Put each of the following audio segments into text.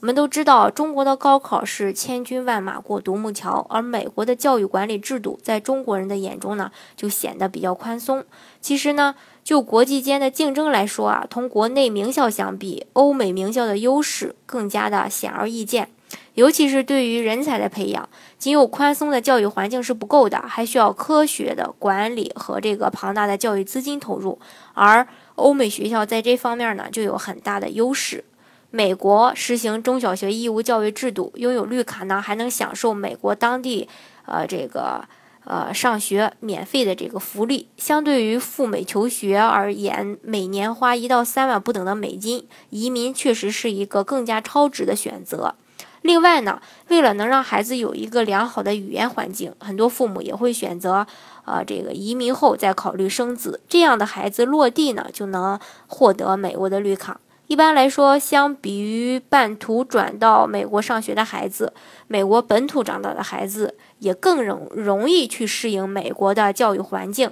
我们都知道，中国的高考是千军万马过独木桥，而美国的教育管理制度在中国人的眼中呢，就显得比较宽松。其实呢，就国际间的竞争来说啊，同国内名校相比，欧美名校的优势更加的显而易见。尤其是对于人才的培养，仅有宽松的教育环境是不够的，还需要科学的管理和这个庞大的教育资金投入。而欧美学校在这方面呢，就有很大的优势。美国实行中小学义务教育制度，拥有绿卡呢，还能享受美国当地，呃，这个呃上学免费的这个福利。相对于赴美求学而言，每年花一到三万不等的美金，移民确实是一个更加超值的选择。另外呢，为了能让孩子有一个良好的语言环境，很多父母也会选择，呃，这个移民后再考虑生子，这样的孩子落地呢，就能获得美国的绿卡。一般来说，相比于半途转到美国上学的孩子，美国本土长大的孩子也更容容易去适应美国的教育环境。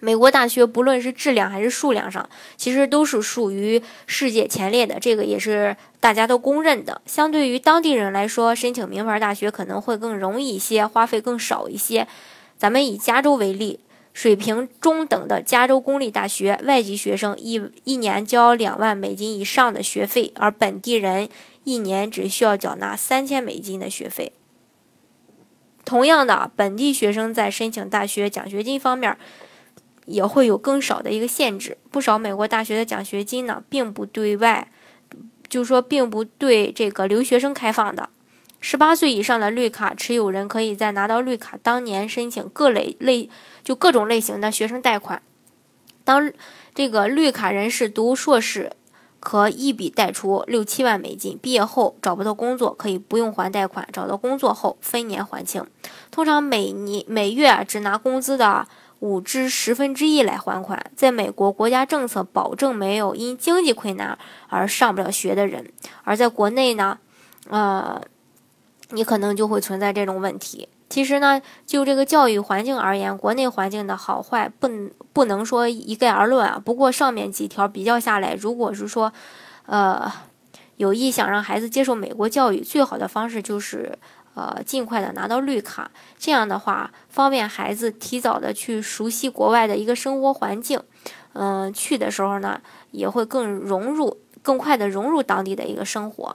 美国大学不论是质量还是数量上，其实都是属于世界前列的，这个也是大家都公认的。相对于当地人来说，申请名牌大学可能会更容易一些，花费更少一些。咱们以加州为例。水平中等的加州公立大学，外籍学生一一年交两万美金以上的学费，而本地人一年只需要缴纳三千美金的学费。同样的，本地学生在申请大学奖学金方面也会有更少的一个限制。不少美国大学的奖学金呢，并不对外，就说并不对这个留学生开放的。十八岁以上的绿卡持有人可以在拿到绿卡当年申请各类类就各种类型的学生贷款。当这个绿卡人士读硕士，可一笔贷出六七万美金。毕业后找不到工作，可以不用还贷款；找到工作后分年还清。通常每年每月只拿工资的五至十分之一来还款。在美国，国家政策保证没有因经济困难而上不了学的人。而在国内呢，呃。你可能就会存在这种问题。其实呢，就这个教育环境而言，国内环境的好坏不不能说一概而论啊。不过上面几条比较下来，如果是说，呃，有意想让孩子接受美国教育，最好的方式就是呃尽快的拿到绿卡。这样的话，方便孩子提早的去熟悉国外的一个生活环境。嗯，去的时候呢，也会更融入，更快的融入当地的一个生活。